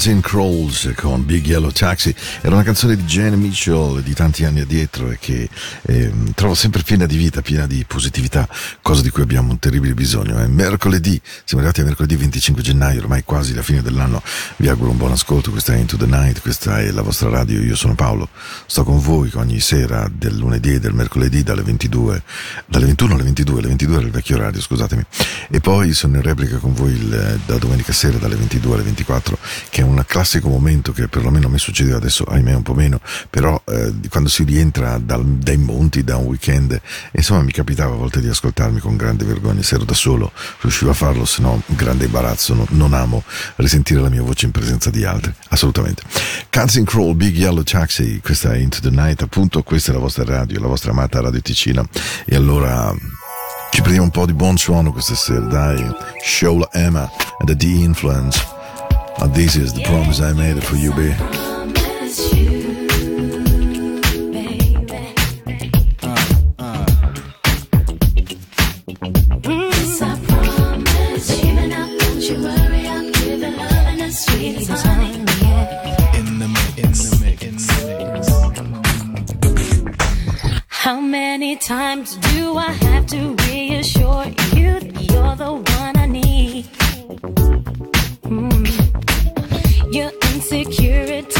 Counting Crawls con Big Yellow Taxi. Era una canzone di Jane Mitchell di tanti anni addietro e che ehm, trovo sempre piena di vita, piena di positività, cosa di cui abbiamo un terribile bisogno. È mercoledì, siamo arrivati a mercoledì 25 gennaio, ormai quasi la fine dell'anno, vi auguro un buon ascolto, questa è Into the Night, questa è la vostra radio, io sono Paolo, sto con voi ogni sera del lunedì e del mercoledì dalle 22, dalle 21 alle 22, alle 22 era il vecchio radio, scusatemi, e poi sono in replica con voi il- da domenica sera dalle 22 alle 24 che è un classico momento che perlomeno a me succedeva adesso, ahimè un po' meno, però eh, quando si rientra dal- dai monti da un weekend, insomma mi capitava a volte di ascoltarmi con grande vergogna, se ero da solo riuscivo a farlo, se no grande imbarazzo, no- non amo risentire la mia voce in presenza di altri, assolutamente. Counting Crawl, Big Yellow Taxi, questa è Into the Night, appunto questa è la vostra radio, la vostra amata Radio Ticina, e allora... Ci prendiamo un po' di buon suono questa sera, dai. Shola Emma the D-Influence. Uh, this is the promise I made for you, babe. Promise you, baby. Yes, I promise you. Now don't you worry, I'll give it love and a sweet honey. In the mix, in the mix, in the mix. How many times do I have to reassure you that you're the one I need? Mm. Your insecurity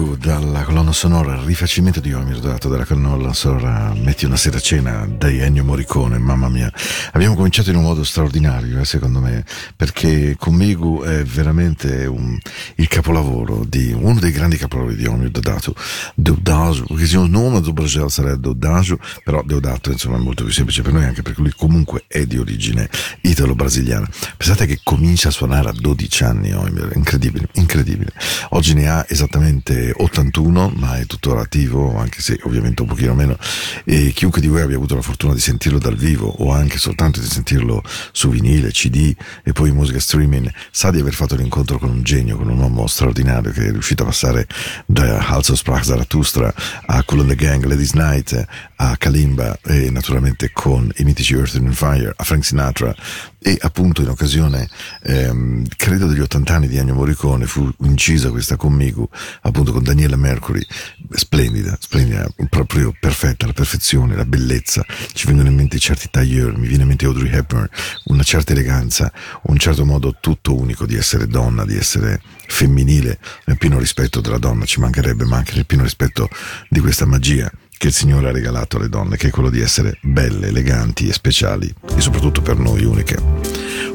Conmigo dalla colonna sonora, rifacimento di Omir Dodato dalla colonna sonora Metti una sera a cena dai Ennio Morricone, mamma mia. Abbiamo cominciato in un modo straordinario, eh, secondo me, perché conmigo è veramente un, il capolavoro di uno dei grandi capolavori di Omir Dodato, Deodato, perché se un nome do Brasil sarebbe Deodato, però Deodato insomma è molto più semplice per noi anche perché lui comunque è di origine italo-brasiliana. Pensate che comincia a suonare a 12 anni Omir, incredibile, incredibile. Oggi ne ha esattamente 81, ma è tuttora attivo, anche se ovviamente un pochino meno. E chiunque di voi abbia avuto la fortuna di sentirlo dal vivo o anche soltanto di sentirlo su vinile, CD e poi musica streaming, sa di aver fatto l'incontro con un genio, con un uomo straordinario che è riuscito a passare da Halso Sprach Zarathustra a Cool and the Gang, Ladies Night, a Kalimba e naturalmente con i mitici Earth and Fire, a Frank Sinatra. E appunto in occasione ehm, credo degli 80 anni di Ennio Morricone fu incisa questa conmigo appunto con Daniela Mercury. Splendida, splendida, proprio perfetta, la perfezione, la bellezza. Ci vengono in mente certi tailleur, mi viene in mente Audrey Hepburn. Una certa eleganza un certo modo tutto unico di essere donna, di essere femminile nel pieno rispetto della donna ci mancherebbe ma anche nel pieno rispetto di questa magia che il Signore ha regalato alle donne, che è quello di essere belle, eleganti e speciali, e soprattutto per noi uniche.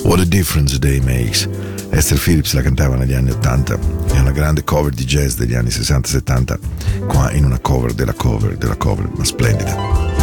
What a difference a day makes. Esther Phillips la cantava negli anni 80, è una grande cover di jazz degli anni 60-70, qua in una cover della cover della cover, ma splendida.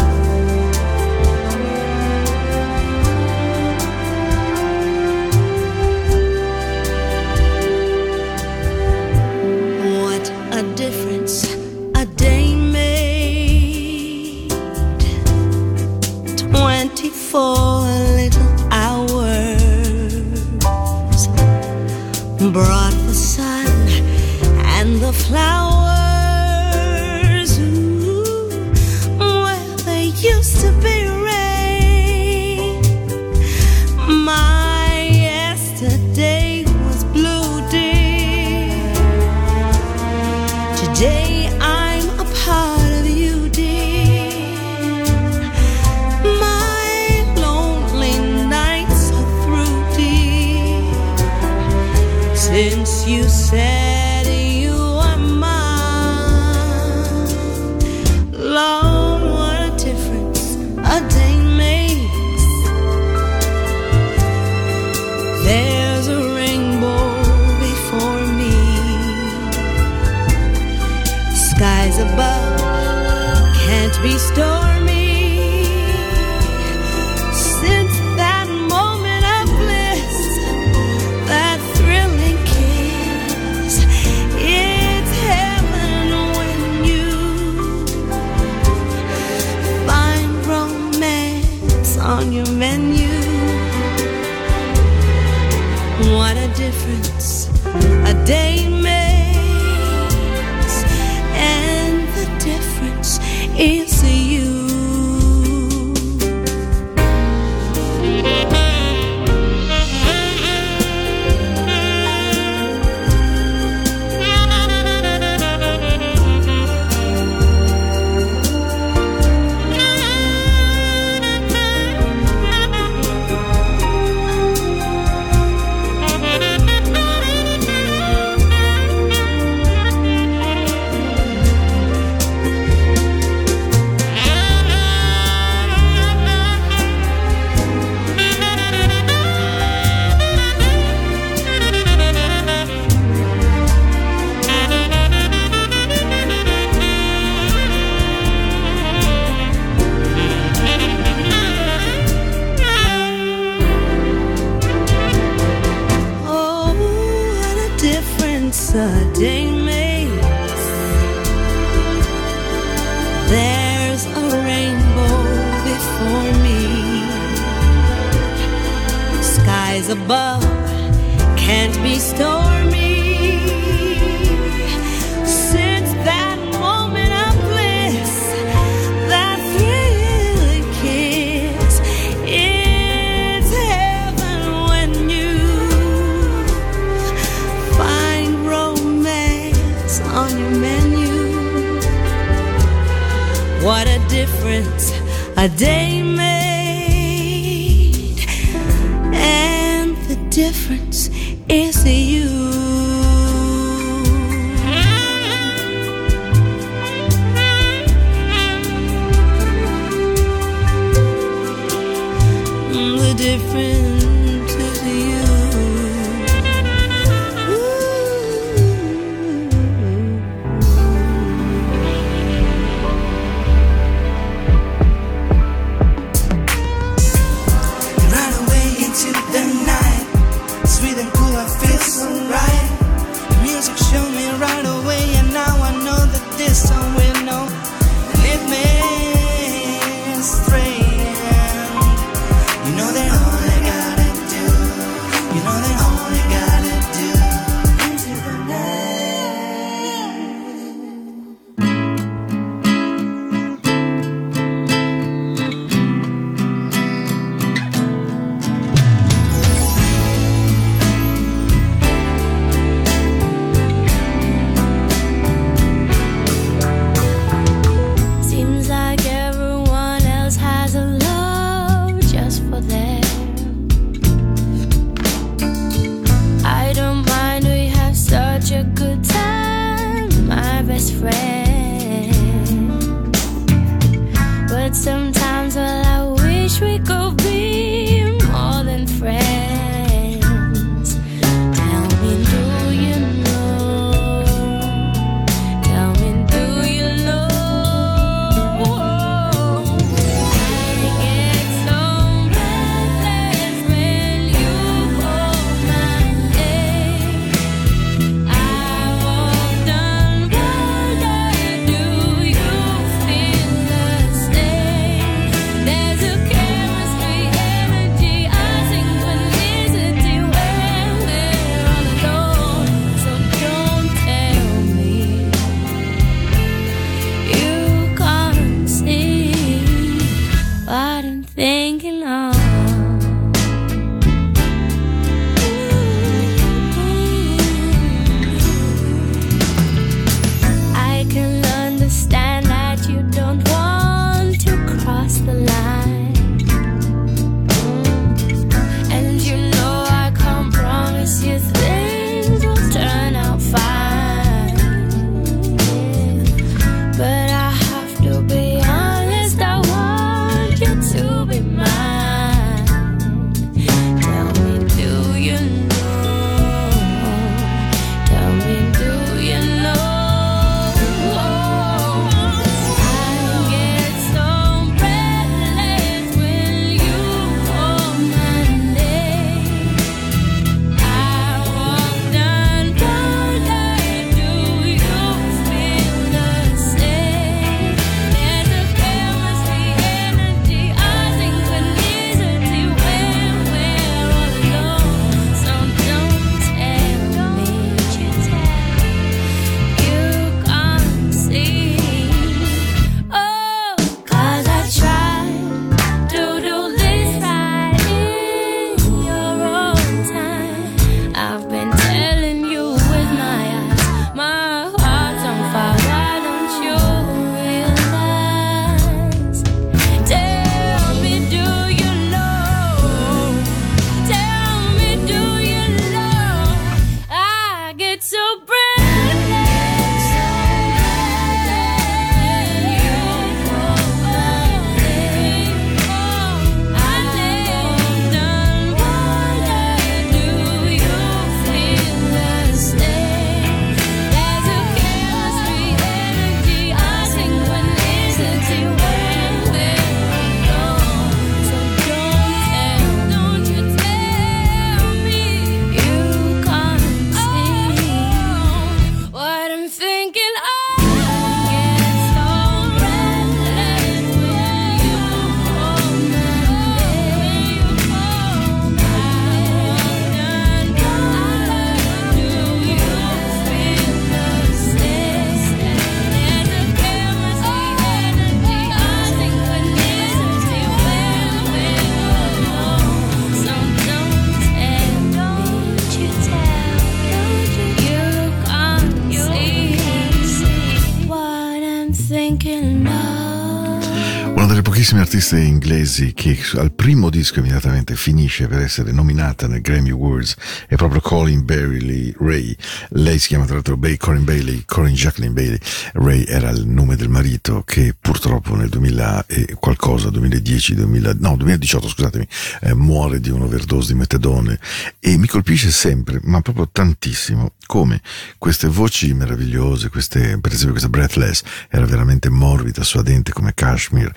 Brought the sun and the flowers. Ooh, where they used to be pochissimi artisti inglesi che al primo disco immediatamente finisce per essere nominata nel Grammy Awards è proprio Colin Bailey Ray. Lei si chiama tra l'altro Bay, Corin Bailey, Corin Jacqueline Bailey. Ray era il nome del marito che purtroppo nel 2000 e qualcosa, 2010, 2000, no 2018 scusatemi, eh, muore di un'overdose di metadone e mi colpisce sempre, ma proprio tantissimo, come queste voci meravigliose, queste, per esempio questa Breathless era veramente morbida, suadente come cashmere,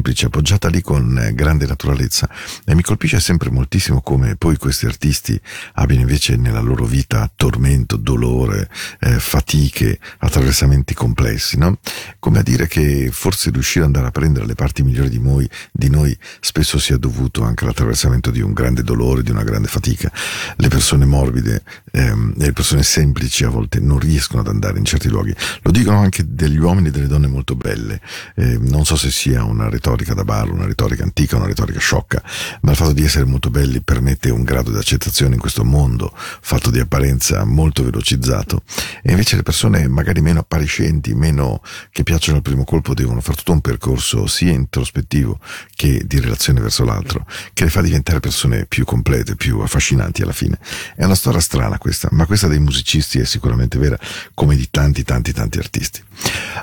semplice, appoggiata lì con eh, grande naturalezza e mi colpisce sempre moltissimo come poi questi artisti abbiano invece nella loro vita tormento, dolore, eh, fatiche, attraversamenti complessi, no? Come a dire che forse riuscire ad andare a prendere le parti migliori di noi, di noi spesso sia dovuto anche all'attraversamento di un grande dolore, di una grande fatica. Le persone morbide ehm, le persone semplici a volte non riescono ad andare in certi luoghi. Lo dicono anche degli uomini e delle donne molto belle. Eh, non so se sia una retorica da bar, una retorica antica, una retorica sciocca, ma il fatto di essere molto belli permette un grado di accettazione in questo mondo fatto di apparenza molto velocizzato. E invece le persone magari meno appariscenti, meno che piacciono al primo colpo, devono fare tutto un percorso sia introspettivo che di relazione verso l'altro, che le fa diventare persone più complete, più affascinanti alla fine. È una storia strana questa, ma questa dei musicisti è sicuramente vera, come di tanti, tanti, tanti artisti.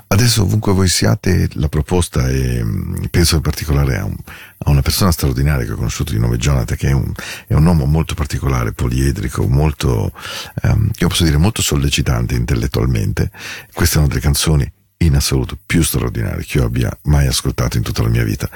Adesso ovunque voi siate, la proposta è, penso in particolare a, un, a, una persona straordinaria che ho conosciuto di nome Jonathan, che è un, è un uomo molto particolare, poliedrico, molto, um, io posso dire molto sollecitante intellettualmente. Queste sono delle canzoni in assoluto più straordinario che io abbia mai ascoltato in tutta la mia vita.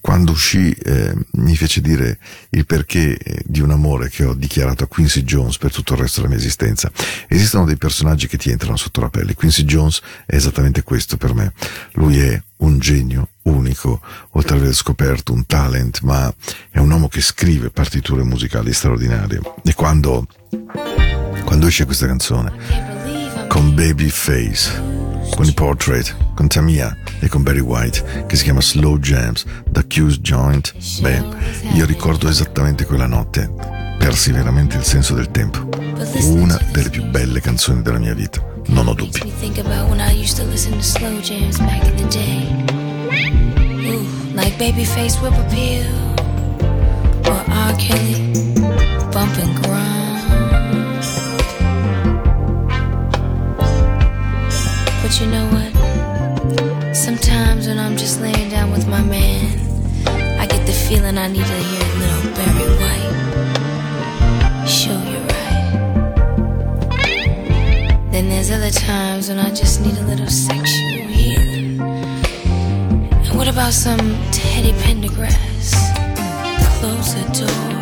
Quando uscì eh, mi fece dire il perché eh, di un amore che ho dichiarato a Quincy Jones per tutto il resto della mia esistenza. Esistono dei personaggi che ti entrano sotto la pelle. Quincy Jones è esattamente questo per me. Lui è un genio unico, oltre ad aver scoperto un talent, ma è un uomo che scrive partiture musicali straordinarie. E quando, quando esce questa canzone, con Babyface, con i Portrait, con Tamia e con Barry White, che si chiama Slow Jams, The Q's Joint. Beh, io ricordo esattamente quella notte, persi veramente il senso del tempo. Una delle più belle canzoni della mia vita, non ho dubbi. Like Babyface Whip Appeal or R. Kelly, Bump But you know what? Sometimes when I'm just laying down with my man, I get the feeling I need to hear a little Barry White. Show you right. Then there's other times when I just need a little sexual healing. And what about some Teddy Pendergrass? Close the door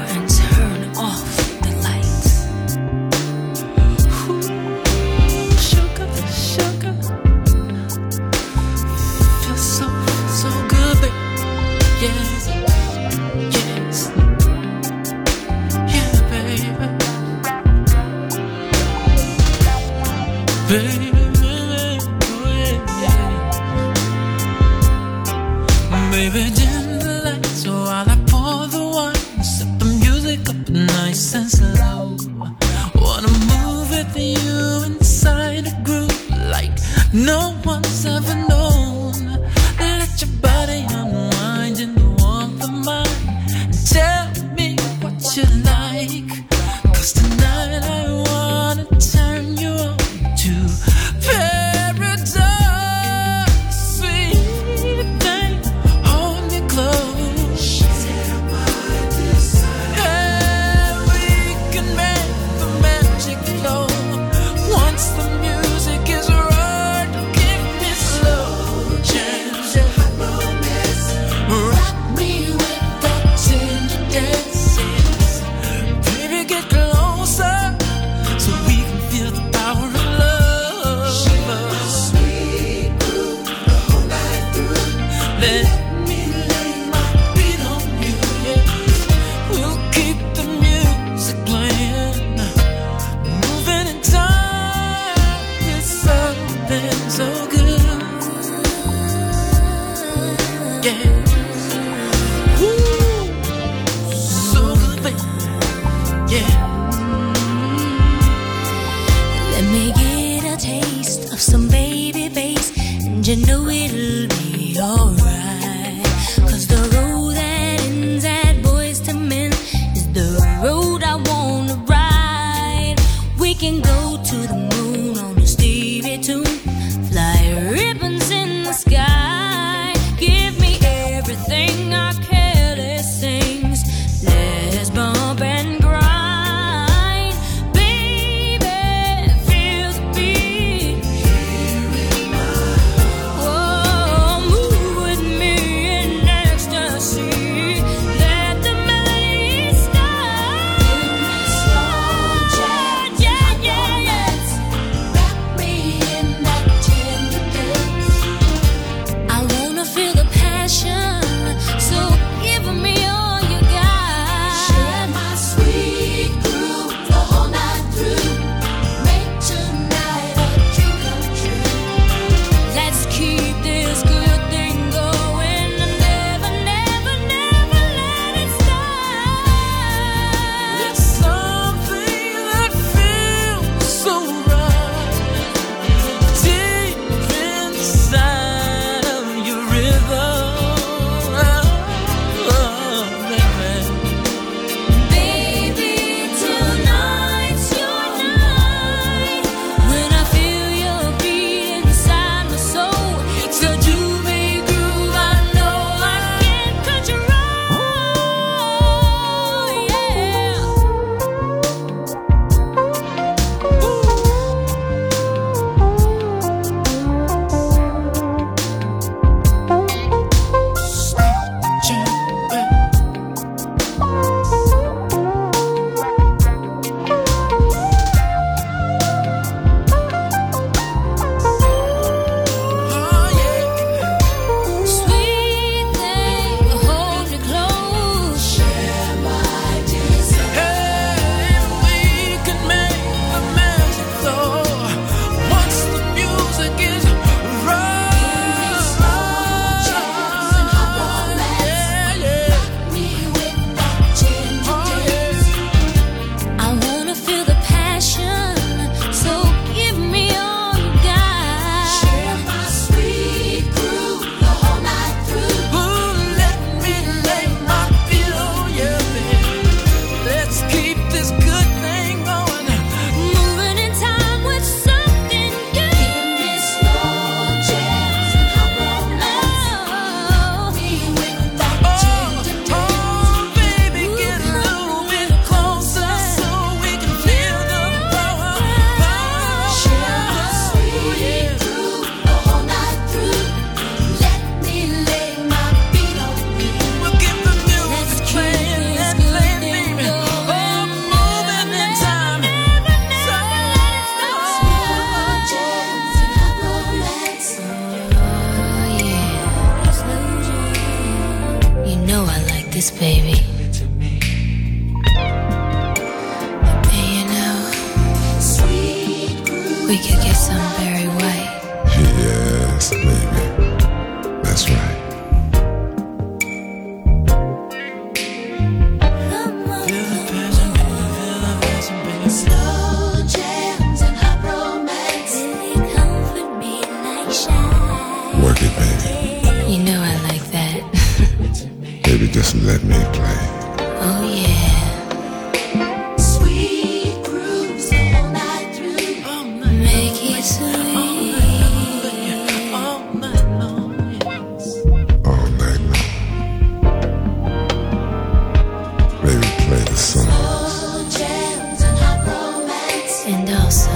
Also,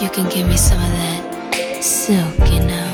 you can give me some of that silk, you know.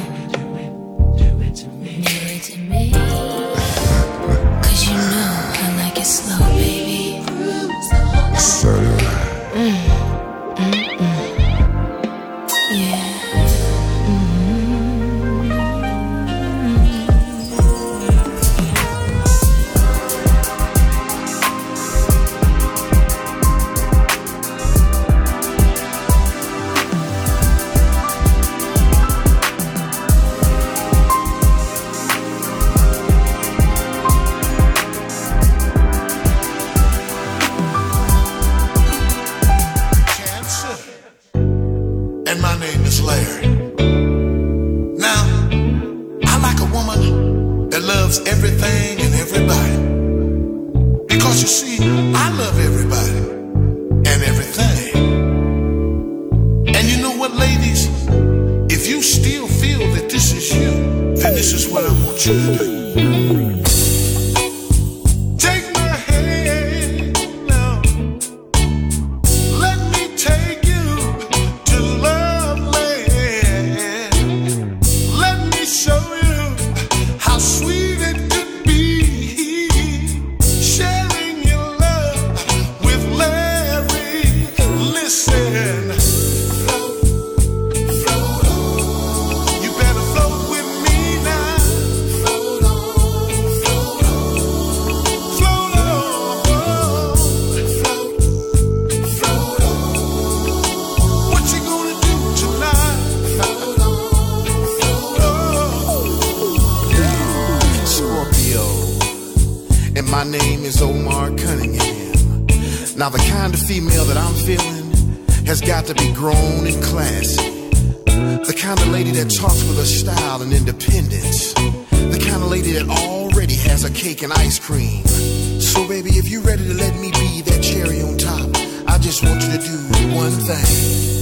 And my name is Omar Cunningham. Now, the kind of female that I'm feeling has got to be grown and classy. The kind of lady that talks with a style and independence. The kind of lady that already has a cake and ice cream. So, baby, if you're ready to let me be that cherry on top, I just want you to do one thing.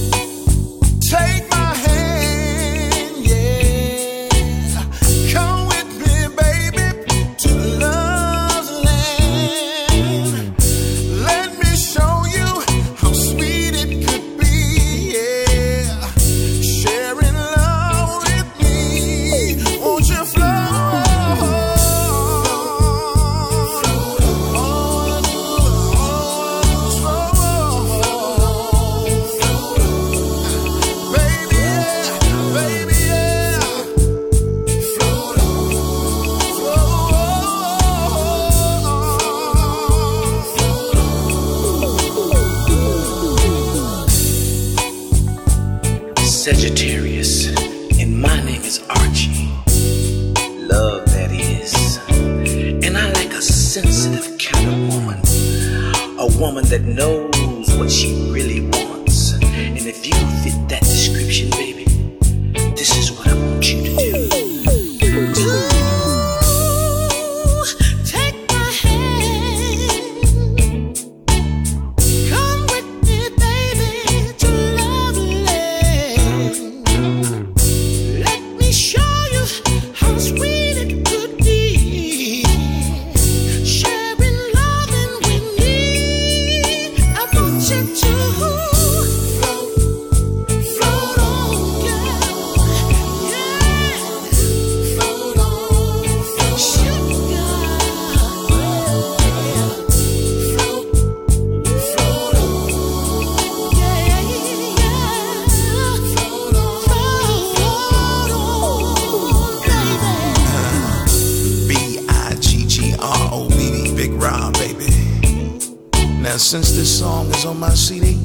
On my CD,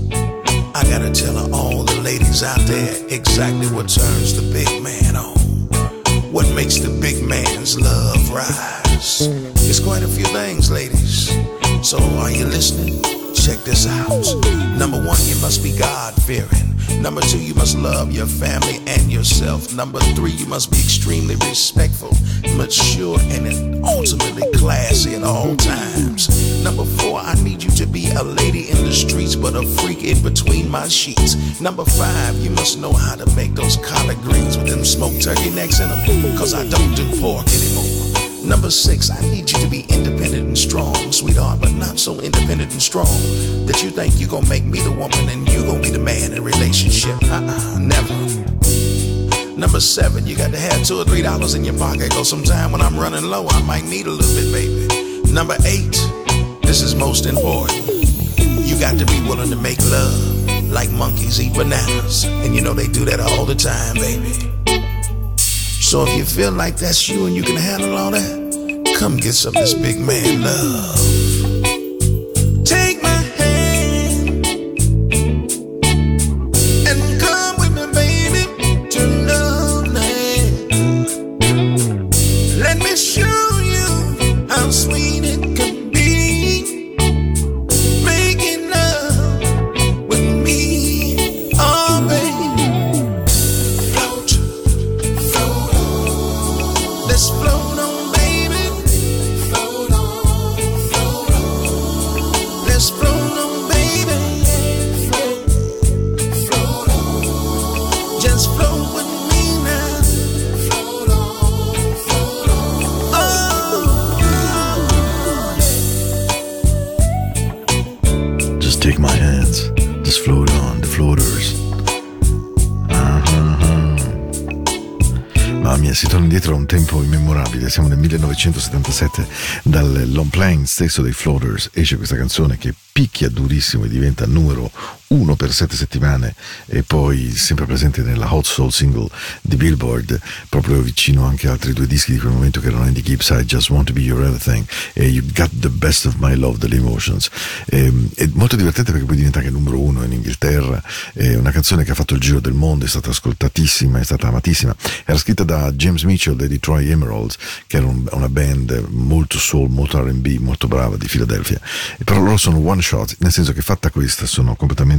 I gotta tell all the ladies out there exactly what turns the big man on. What makes the big man's love rise? It's quite a few things, ladies. So, are you listening? Check this out. Number one, you must be God fearing. Number two, you must love your family and yourself. Number three, you must be extremely respectful, my sheets. Number five, you must know how to make those collard greens with them smoked turkey necks in them, cause I don't do pork anymore. Number six, I need you to be independent and strong, sweetheart, but not so independent and strong that you think you're gonna make me the woman and you gonna be the man in relationship. Uh-uh, never. Number seven, you got to have two or three dollars in your pocket, cause sometime when I'm running low, I might need a little bit, baby. Number eight, this is most important. You got to be willing to make love like monkeys eat bananas. And you know they do that all the time, baby. So if you feel like that's you and you can handle all that, come get some of this big man love. 1977, dal long playing stesso dei Floaters esce questa canzone che picchia durissimo e diventa numero uno per sette settimane e poi sempre presente nella Hot Soul single di Billboard, proprio vicino anche a altri due dischi di quel momento che erano Andy Gibbs, I Just Want to Be Your Everything e You Got the Best of My Love delle Emotions. E, è molto divertente perché poi diventa anche numero uno in Inghilterra, è una canzone che ha fatto il giro del mondo, è stata ascoltatissima, è stata amatissima. Era scritta da James Mitchell dei Detroit Emeralds, che era un- una band molto soul, molto RB, molto brava di Philadelphia. Però loro sono one shot, nel senso che fatta questa sono completamente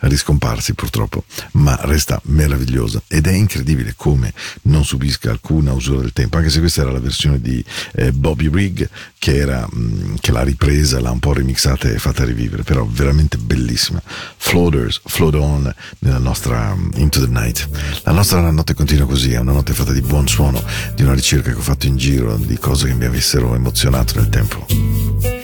riscomparsi purtroppo, ma resta meravigliosa ed è incredibile come non subisca alcuna usura del tempo, anche se questa era la versione di eh, Bobby Rigg che, era, mh, che l'ha ripresa, l'ha un po' remixata e fatta rivivere, però veramente bellissima. Floaters, Float On nella nostra um, Into the Night. La nostra notte continua così, è una notte fatta di buon suono, di una ricerca che ho fatto in giro, di cose che mi avessero emozionato nel tempo.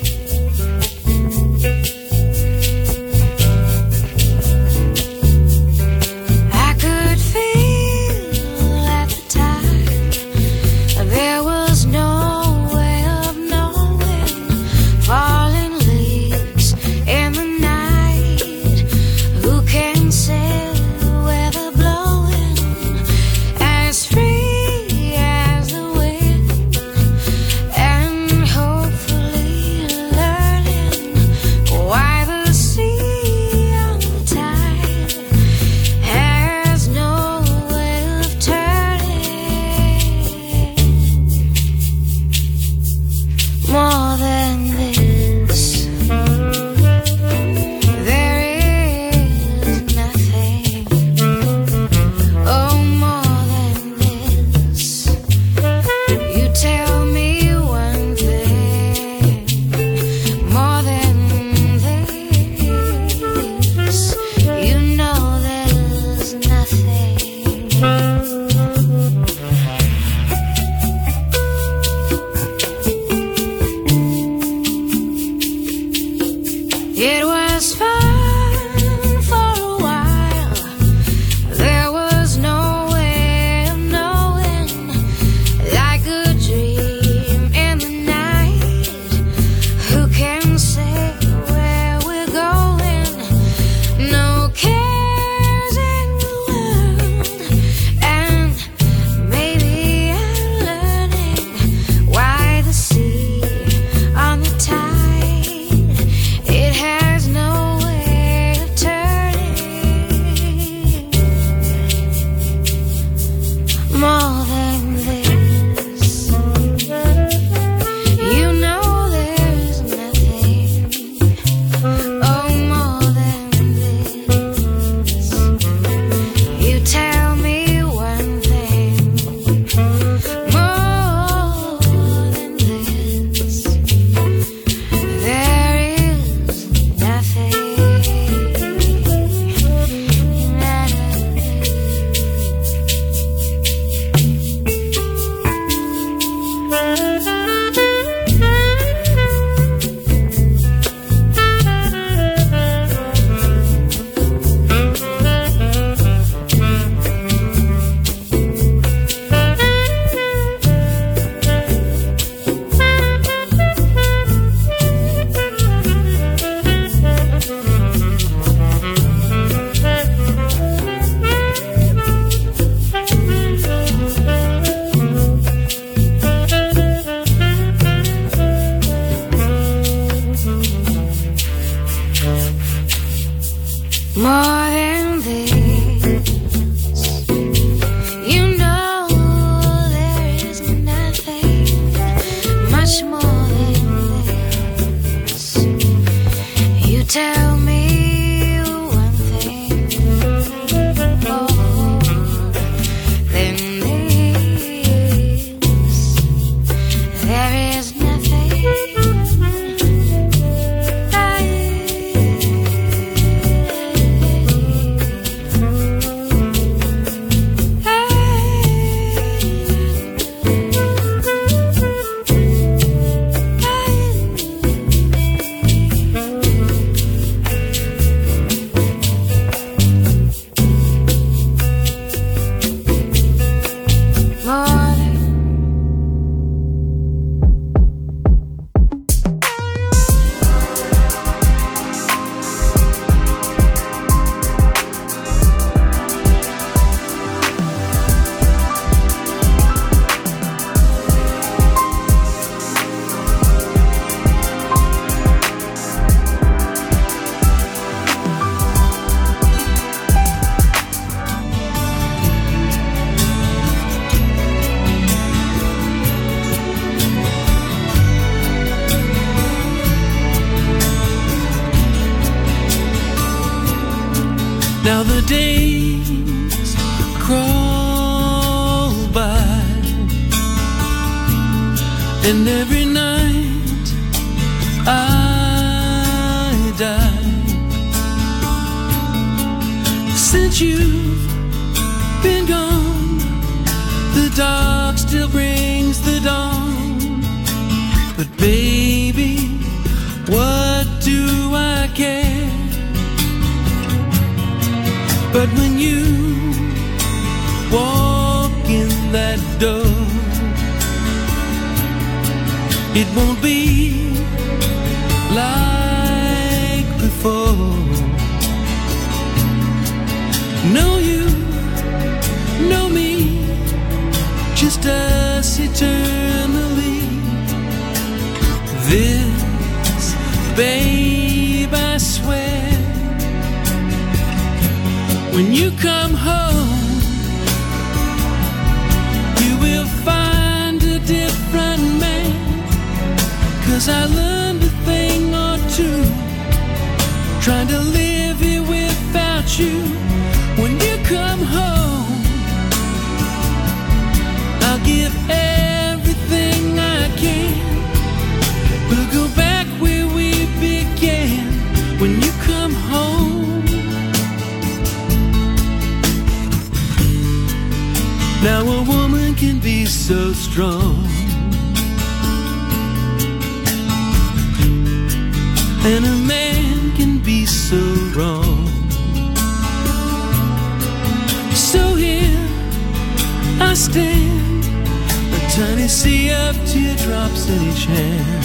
Sea of teardrops in each hand,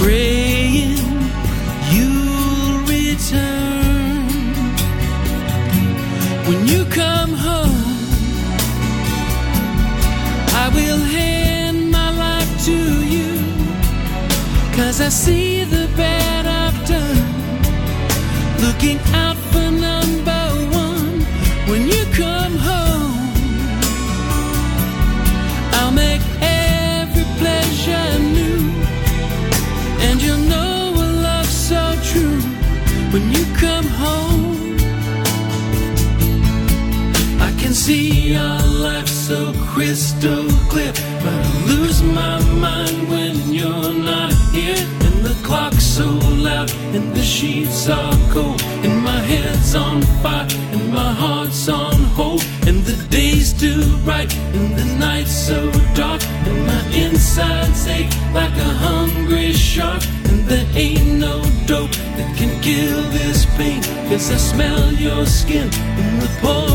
praying you'll return. When you come home, I will hand my life to you. Cause I see the bad I've done. Looking out see our life so crystal clear, but I lose my mind when you're not here. And the clock's so loud, and the sheets are cold, and my head's on fire, and my heart's on hold, and the day's too bright, and the night's so dark, and my insides ache like a hungry shark, and there ain't no dope that can kill this pain, cause I smell your skin in the pouring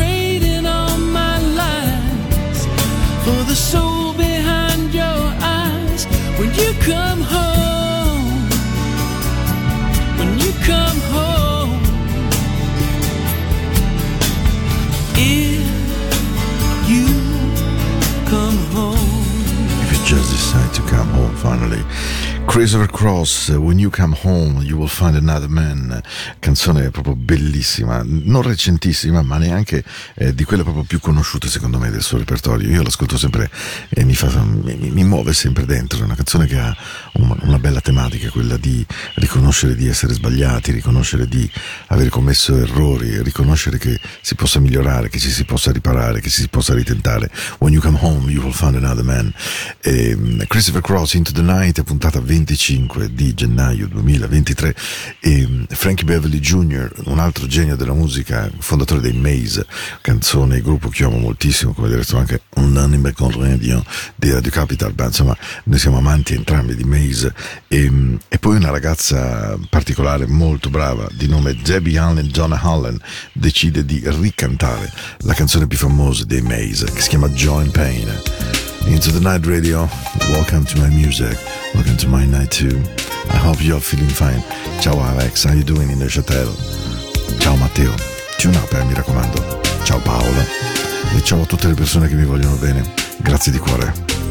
in all my lies for the soul behind your eyes. When you come home, when you come home, if you come home. If you just decide to come home finally. Christopher Cross, uh, When You Come Home, You Will Find Another Man, canzone proprio bellissima, non recentissima, ma neanche eh, di quelle proprio più conosciute secondo me del suo repertorio. Io l'ascolto sempre e mi, fa, mi, mi muove sempre dentro. È una canzone che ha un, una bella tematica, quella di riconoscere di essere sbagliati, riconoscere di aver commesso errori, riconoscere che si possa migliorare, che ci si possa riparare, che ci si possa ritentare. When you come home, you will find another man. E, Christopher Cross, Into the Night, puntata 25 di gennaio 2023. E ehm, Frankie Beverly Willie Jr., un altro genio della musica, fondatore dei Maze, canzone e gruppo che io amo moltissimo, come del resto anche Unanime con Radio di Radio Capital, ma insomma noi siamo amanti entrambi di Maze e, e poi una ragazza particolare molto brava di nome Debbie Allen Donna Allen, decide di ricantare la canzone più famosa dei Maze che si chiama Join Pain. Into the Night Radio, welcome to my music, welcome to my night too. I hope you're feeling fine. Ciao Alex, how you doing in the hotel? Ciao Matteo, tune up eh, mi raccomando. Ciao Paolo e ciao a tutte le persone che mi vogliono bene. Grazie di cuore.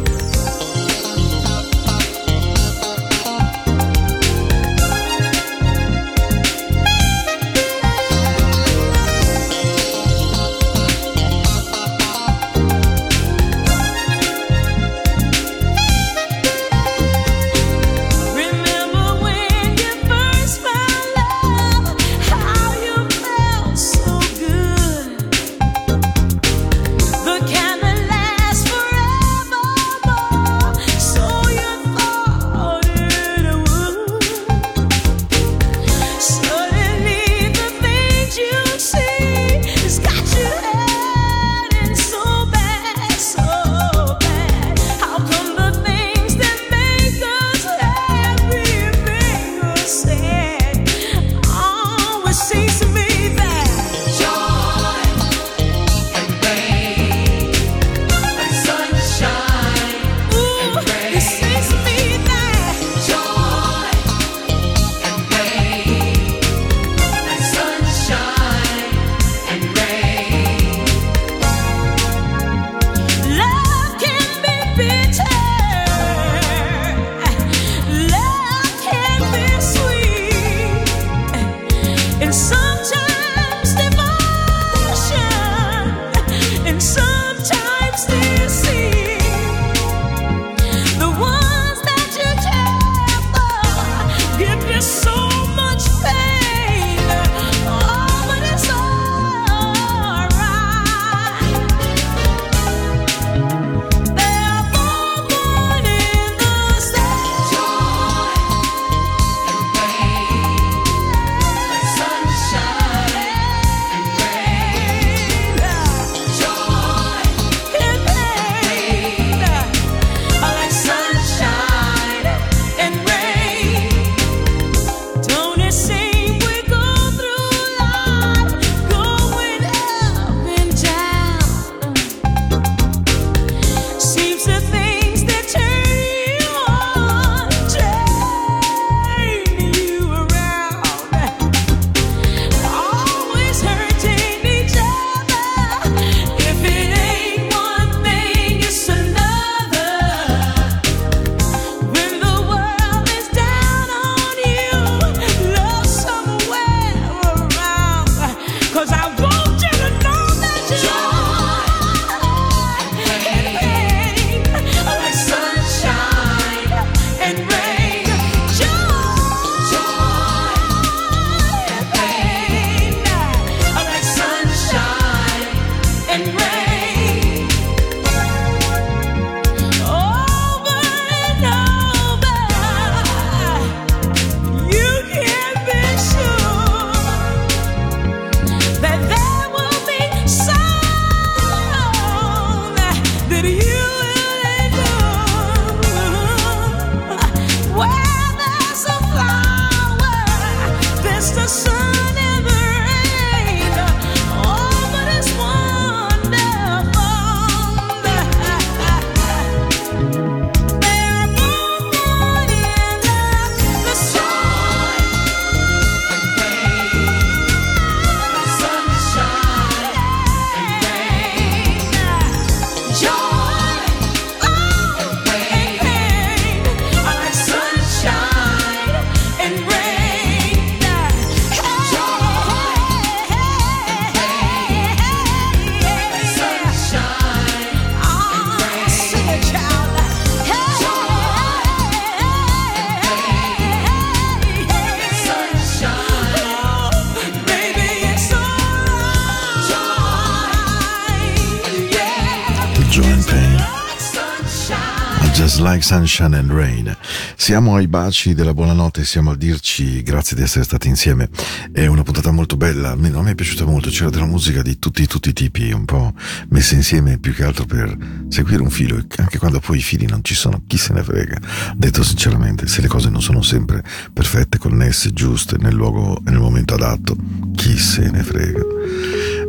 Sunshine and Rain. Siamo ai baci della buonanotte, siamo a dirci grazie di essere stati insieme. È una puntata molto bella, a me, è piaciuta molto, c'era della musica di tutti, tutti i tipi, un po' messa insieme più che altro per seguire un filo, anche quando poi i fili non ci sono, chi se ne frega. Detto sinceramente, se le cose non sono sempre perfette, connesse, giuste, nel luogo e nel momento adatto, chi se ne frega.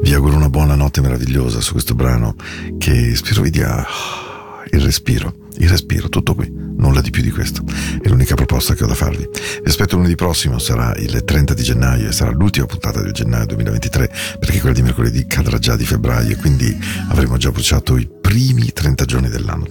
Vi auguro una buona notte meravigliosa su questo brano che spero vi dia il respiro, il respiro, tutto qui, nulla di più di questo. È l'unica proposta che ho da farvi. Vi aspetto lunedì prossimo, sarà il 30 di gennaio e sarà l'ultima puntata del gennaio 2023, perché quella di mercoledì cadrà già di febbraio e quindi avremo già bruciato i primi 30 giorni dell'anno.